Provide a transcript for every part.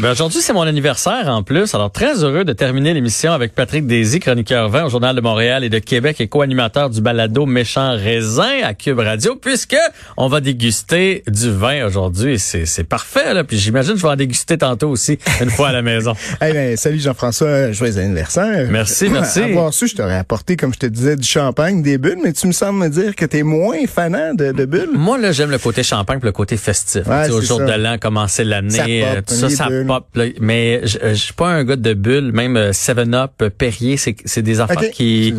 Ben aujourd'hui, c'est mon anniversaire en plus. Alors, très heureux de terminer l'émission avec Patrick Désy, chroniqueur vin au Journal de Montréal et de Québec et co-animateur du balado Méchant Raisin à Cube Radio, puisque on va déguster du vin aujourd'hui. C'est, c'est parfait, là. Puis j'imagine que je vais en déguster tantôt aussi, une fois à la maison. hey ben, salut Jean-François, joyeux anniversaire. Merci, merci. Avoir su, je t'aurais apporté, comme je te disais, du champagne, des bulles, mais tu me sembles me dire que tu es moins fanant de, de bulles. Moi, là, j'aime le côté champagne le côté festif. Ouais, au jour ça. de l'an, commencer l'année, Ça euh, tout ça, ça. Pop. là. Mais je je suis pas un gars de bulles, même euh, 7-Up, euh, Perrier, c'est c'est des affaires qui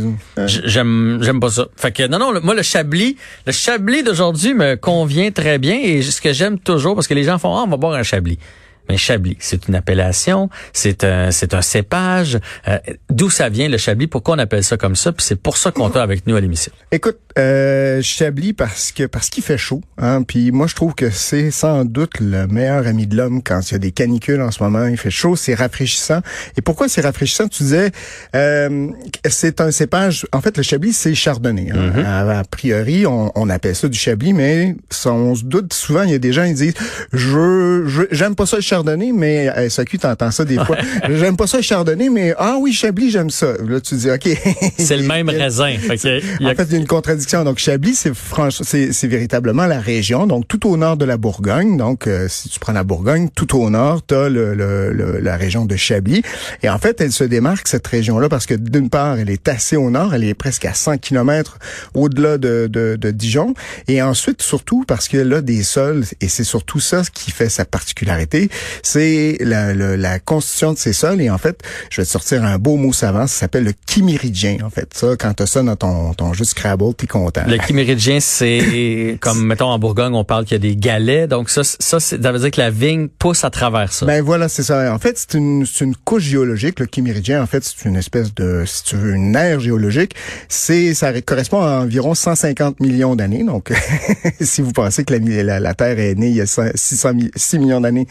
j- j'aime j'aime pas ça. Fait que non non, le- moi le chablis, le chablis d'aujourd'hui me convient très bien et ce que j'aime toujours parce que les gens font ah, on va boire un chablis. Mais Chablis, c'est une appellation, c'est un, c'est un cépage. Euh, D'où ça vient le Chablis? Pourquoi on appelle ça comme ça? Puis c'est pour ça qu'on t'a avec nous à l'émission. Écoute, euh, Chablis parce que parce qu'il fait chaud. Hein, Puis moi, je trouve que c'est sans doute le meilleur ami de l'homme quand il y a des canicules en ce moment. Il fait chaud, c'est rafraîchissant. Et pourquoi c'est rafraîchissant? Tu disais, euh, c'est un cépage. En fait, le Chablis, c'est chardonnay. hein. a, a priori, on, on appelle ça du Chablis, mais ça, on se doute souvent. Il y a des gens qui disent, je je- j'aime pas ça le chardonnay, mais à SAQ, t'entends ça des fois. j'aime pas ça le chardonnay, mais ah oui, Chablis, j'aime ça. Là, tu dis, ok. C'est le même raisin. Fait que il y a- En fait, il y a une contradiction. Donc, Chablis, c'est franch- c'est véritablement la région, donc tout au nord de la Bourgogne. Donc, euh, si tu prends la Bourgogne, tout au nord, tu as le, le- le- la région de Chablis. Et en fait, elle se démarque, cette région-là, parce que d'une part, elle est assez au nord, elle est presque à 100 kilomètres au-delà de, de, de Dijon. Et ensuite, surtout, parce qu'elle a des sols, et c'est surtout ça ce qui fait sa particularité, c'est la, la, la constitution de ces sols. Et en fait, je vais te sortir un beau mot savant, ça s'appelle le chiméridien. En fait, ça, quand tu as ça dans ton, ton jeu Scrabble, t'es content. Le chiméridien, c'est comme, mettons, en Bourgogne, on parle qu'il y a des galets. Donc, ça, ça, ça veut dire que la vigne pousse à travers ça. Ben voilà, c'est ça. En fait, c'est une, c'est une couche géologique. Le chiméridien, en fait, c'est une espèce de, si tu veux, une ère géologique. C'est, ça correspond à environ 150 millions d'années. Donc, si vous pensez que la, la, la Terre est née il y a 100 600 mi- 6 millions d'années,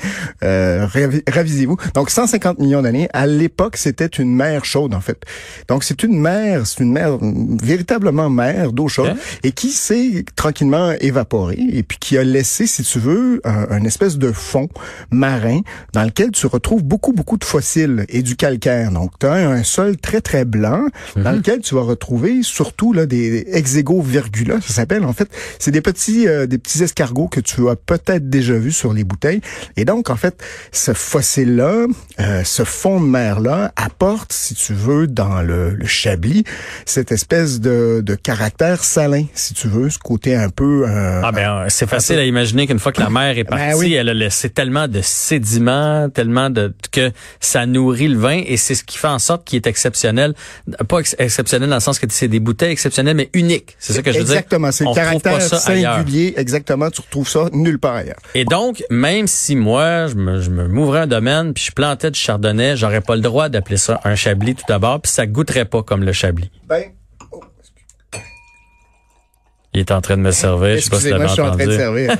euh, ravi- ravisez-vous. Donc, 150 millions d'années. À l'époque, c'était une mer chaude, en fait. Donc, c'est une mer, c'est une mer, mm, véritablement mer d'eau chaude, Ok. et qui s'est tranquillement évaporée, et puis qui a laissé, si tu veux, un, un espèce de fond marin dans lequel tu retrouves beaucoup, beaucoup de fossiles et du calcaire. Donc, tu as un sol très, très blanc dans lequel tu vas retrouver surtout là des exégovirgula, ça s'appelle. En fait, c'est des petits, euh, des petits escargots que tu as peut-être déjà vus sur les bouteilles. Et donc, en fait, ce fossile-là, euh, ce fond de mer-là apporte, si tu veux, dans le, le chablis, cette espèce de, de caractère salin, si tu veux, ce côté un peu... euh, Ah ben, euh, c'est facile à imaginer qu'une fois que la mer est partie, Ben oui. elle a laissé tellement de sédiments, tellement de que ça nourrit le vin et c'est ce qui fait en sorte qu'il est exceptionnel, pas ex- exceptionnel dans le sens que c'est des bouteilles exceptionnelles mais uniques. C'est ça que je veux dire? Exactement, c'est le caractère ça ailleurs. singulier. Exactement, tu retrouves ça nulle part ailleurs. Et donc, même si moi, je me, je me m'ouvrais un domaine puis je plantais du chardonnay, j'aurais pas le droit d'appeler ça un chablis tout d'abord, puis ça goûterait pas comme le chablis. Ben, Il est en train de me servir, je sais pas si l'avais je suis en train de servir.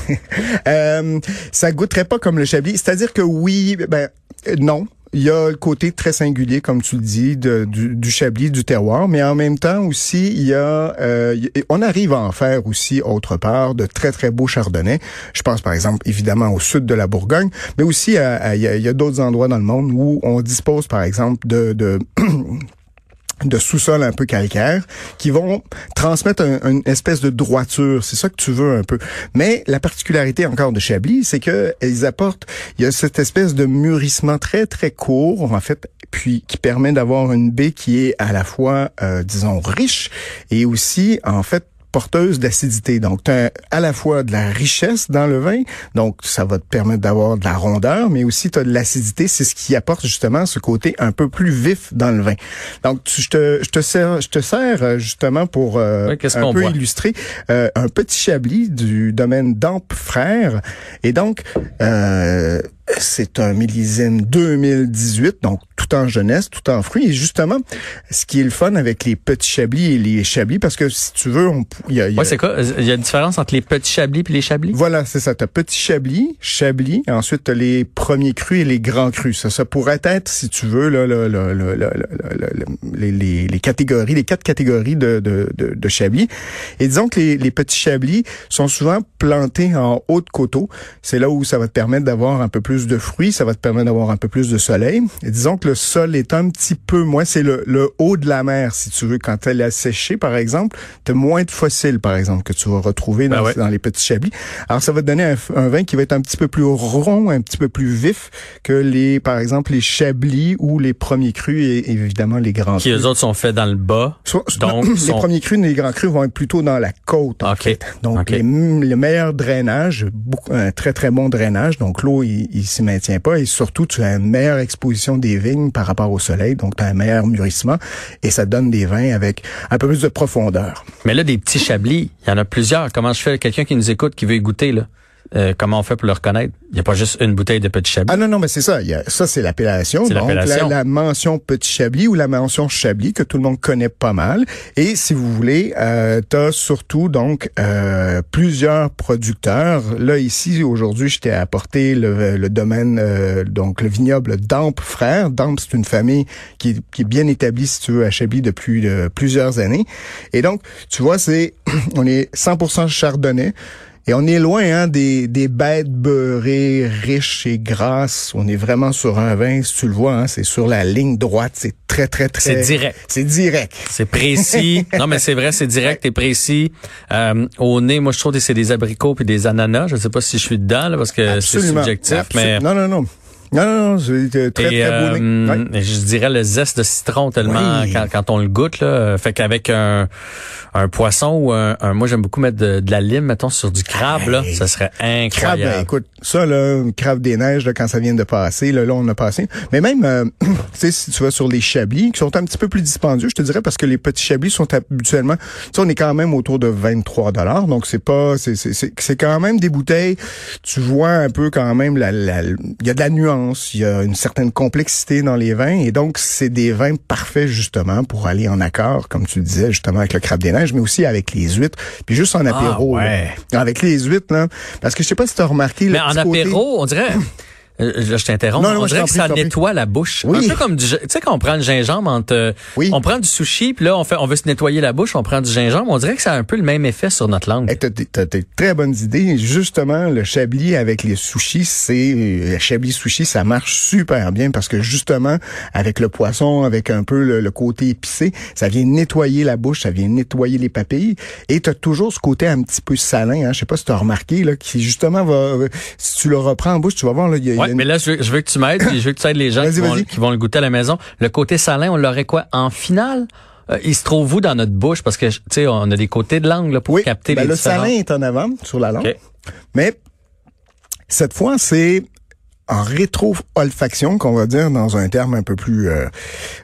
euh, ça goûterait pas comme le chablis. C'est-à-dire que oui, ben euh, non. Il y a le côté très singulier, comme tu le dis, de- du, du chablis, du terroir, mais en même temps aussi, il y a, euh, on arrive à en faire aussi autre part de très très beaux chardonnays. Je pense par exemple évidemment au sud de la Bourgogne, mais aussi à- à- il y a, il y a d'autres endroits dans le monde où on dispose par exemple de, de de sous-sol un peu calcaire qui vont transmettre un- une espèce de droiture. C'est ça que tu veux un peu. Mais la particularité encore de Chablis, c'est que ils apportent, il y a cette espèce de mûrissement très très court en fait, puis qui permet d'avoir une baie qui est à la fois, euh, disons, riche et aussi en fait porteuse d'acidité. Donc, tu as à la fois de la richesse dans le vin, donc ça va te permettre d'avoir de la rondeur, mais aussi tu as de l'acidité, c'est ce qui apporte justement ce côté un peu plus vif dans le vin. Donc, tu- je te, je te sers, je te sers euh, justement pour euh, Oui, un peu illustrer euh, un petit chablis du domaine d'Ampe Frères. Et donc, euh, c'est un millésime 2018, donc tout en jeunesse, tout en fruits. Et justement, ce qui est le fun avec les petits chablis et les chablis, parce que si tu veux, il y a, y a... c'est quoi? Il y a une différence entre les petits chablis et les chablis? Voilà, c'est ça. T'as petits chablis, chablis, et ensuite t'as les premiers crus et les grands crus. Ça, ça pourrait être, si tu veux, là, là, là, les, les, les, catégories, les quatre catégories de, de, de, de chablis. Et disons que les, les petits chablis sont souvent plantés en haut de coteaux. C'est là où ça va te permettre d'avoir un peu plus de fruits, ça va te permettre d'avoir un peu plus de soleil. Et disons que le sol est un petit peu moins, c'est le, le, haut de la mer, si tu veux. Quand elle a séché, par exemple, tu as moins de fossiles, par exemple, que tu vas retrouver dans, ben les petits chablis. Alors, ça va te donner un, un, vin qui va être un petit peu plus rond, un petit peu plus vif que les, par exemple, les chablis ou les premiers crus et évidemment les grands qui, crus. Qui, eux autres, sont faits dans le bas. donc, les premiers crus et les grands crus vont être plutôt dans la côte. En fait. Donc, le meilleur drainage, un très, très bon drainage. Donc, l'eau, il, il s'y maintient pas. Et surtout, tu as une meilleure exposition des vignes par rapport au soleil. Donc, tu as un meilleur mûrissement. Et ça donne des vins avec un peu plus de profondeur. Mais là, des petits chablis, il y en a plusieurs. Comment je fais? Quelqu'un qui nous écoute, qui veut y goûter, là? Euh, comment on fait pour le reconnaître? Il n'y a pas juste une bouteille de petit chablis. Ah non, non, mais c'est ça. Il y a, ça, c'est l'appellation. C'est l'appellation. La, la, mention petit chablis ou la mention chablis que tout le monde connaît pas mal. Et si vous voulez, euh, tu as surtout donc euh, plusieurs producteurs. Là, ici, aujourd'hui, je t'ai apporté le, le domaine, euh, donc le vignoble Damp Frères. Damp, c'est une famille qui, qui, est bien établie, si tu veux, à Chablis depuis plusieurs années. Et donc, tu vois, c'est on est 100% chardonnay. Et on est loin hein, des, des bêtes beurrées, riches et grasses. On est vraiment sur un vin, si tu le vois, hein, c'est sur la ligne droite. C'est très, très, très... C'est direct. C'est direct. C'est précis. non, mais c'est vrai, c'est direct et précis. Euh, au nez, moi, je trouve que c'est des abricots puis des ananas. Je ne sais pas si je suis dedans, là, parce que c'est subjectif. Absolument. Mais... Non, non, non. Non, non, non, c'est très, et, très euh, ouais. Je dirais le zeste de citron tellement Oui. quand, quand on le goûte là, fait qu'avec un, un poisson ou un, un- moi j'aime beaucoup mettre de, de la lime mettons sur du crabe là, ça serait Crabe, incroyable. ben, écoute, ça, là, crabe des neiges, là, quand ça vient de passer, là, là, on a passé. Mais même, euh, tu sais, si tu vas sur les chablis, qui sont un petit peu plus dispendieux, je te dirais, parce que les petits chablis sont habituellement, tu sais, on est quand même autour de 23 dollars, donc c'est pas, c'est, c'est, c'est, c'est quand même des bouteilles, tu vois un peu quand même, la, la, il y a de la nuance, il y a une certaine complexité dans les vins, et donc c'est des vins parfaits, justement, pour aller en accord, comme tu le disais, justement, avec le crabe des neiges, mais aussi avec les huîtres, puis juste en apéro, Ah, ouais. là. avec les huîtres, là, parce que je sais pas si tu as remarqué, le Mais en côté- apéro, on dirait euh, je t'interromps. Non, non, on dirait que ça nettoie la bouche. Oui. Un peu comme du, tu sais quand on prend le gingembre euh, Oui. on prend du sushi puis là on fait, on veut se nettoyer la bouche, on prend du gingembre. On dirait que ça a un peu le même effet sur notre langue. Hey, t'as, des- t'as des très bonnes idées. Justement, le chablis avec les sushis, c'est le chablis sushi, ça marche super bien parce que justement, avec le poisson, avec un peu le, le côté épicé, ça vient nettoyer la bouche, ça vient nettoyer les papilles. Et t'as toujours ce côté un petit peu salin. Hein, je sais pas si t'as remarqué là, qui justement va, si tu le reprends en bouche, tu vas voir là, il y a, il y a Ouais, mais là, je veux, je veux que tu m'aides, je veux que tu aides les gens qui vont, vas-y. qui vont le goûter à la maison. Le côté salin, on l'aurait quoi? En finale Euh, Il se trouve où dans notre bouche? Parce que tu sais, on a des côtés de langue là, pour oui, capter ben, les le différents. salin est en avant sur la langue. Mais cette fois, c'est en rétro-olfaction, qu'on va dire dans un terme un peu plus euh,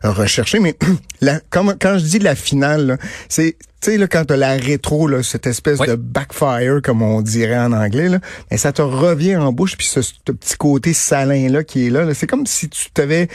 recherché. Mais la, quand je dis la finale, c'est tu sais, là, quand t'as la rétro, là, cette espèce Oui. de backfire, comme on dirait en anglais, là, mais ça te revient en bouche, puis ce, ce petit côté salin-là qui est là, là c'est comme si tu t'avais...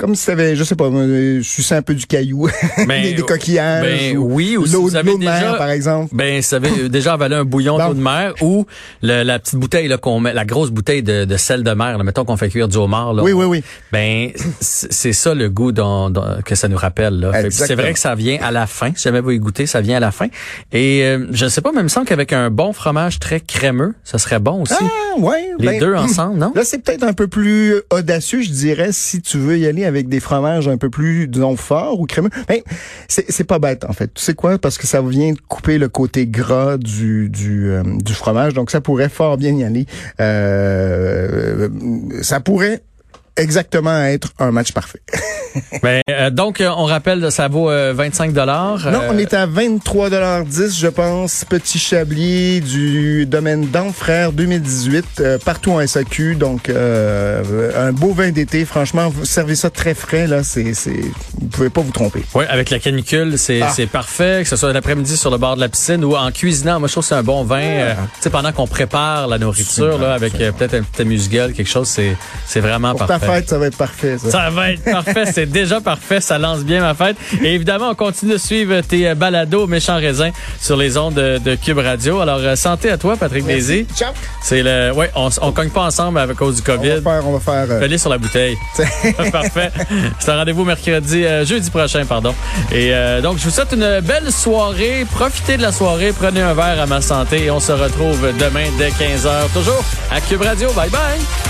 Comme si t'avais, je sais pas, euh, un peu du caillou, Ben, des, des coquillages, ben, ou oui, ou l'eau de mer, par exemple. Ben, ça avait déjà avalé un bouillon d'eau de mer ou le- la petite bouteille là qu'on met, la grosse bouteille de, de sel de mer. Là, mettons qu'on fait cuire du homard. Là, Oui, oui, oui. Ben, c'est ça le goût dont- dont- que ça nous rappelle. C'est vrai que ça vient à la fin. Si jamais vous y goûtez, ça vient à la fin. Et euh, je sais pas, mais il me semble qu'avec un bon fromage très crémeux, ça serait bon aussi. Ah, ouais. Les ben, deux ensemble, non? Là, c'est peut-être un peu plus audacieux, je dirais, si tu veux y aller avec des fromages un peu plus, disons, forts ou crémeux. Ben, c'est, pas bête, en fait. Tu sais quoi? Parce que ça vient couper le côté gras du, du, euh, du fromage. Donc, ça pourrait fort bien y aller. Euh, ça pourrait exactement être un match parfait. Ben, euh, donc, euh, on rappelle, ça vaut euh, 25 dollars. Non, on est à 23,10 je pense. Petit Chablis du domaine d'Anfrère 2018, euh, partout en SAQ. Donc, euh, un beau vin d'été. Franchement, vous servez ça très frais. là. C'est, c'est, vous pouvez pas vous tromper. Oui, avec la canicule, c'est Ah. c'est parfait, que ce soit l'après-midi sur le bord de la piscine ou en cuisinant. Moi, je trouve que c'est un bon vin. euh, tu sais, pendant qu'on prépare la nourriture, là, avec euh, peut-être un petit amuse-gueule, quelque chose, c'est c'est vraiment Pour parfait. Fête, ça va être parfait. Ça, ça va être parfait. C'est déjà parfait. Ça lance bien ma fête. Et évidemment, on continue de suivre tes balados méchants raisins sur les ondes de, Cube Radio. Alors, euh, santé à toi, Patrick Daisy. Ciao. C'est le, ouais, on, on cogne pas ensemble à cause du COVID. On va faire, on va faire. Euh... sur la bouteille. parfait. C'est un rendez-vous mercredi, euh, jeudi prochain, pardon. Et euh, donc, je vous souhaite une belle soirée. Profitez de la soirée. Prenez un verre à ma santé et on se retrouve demain dès 15h. Toujours à Cube Radio. Bye bye.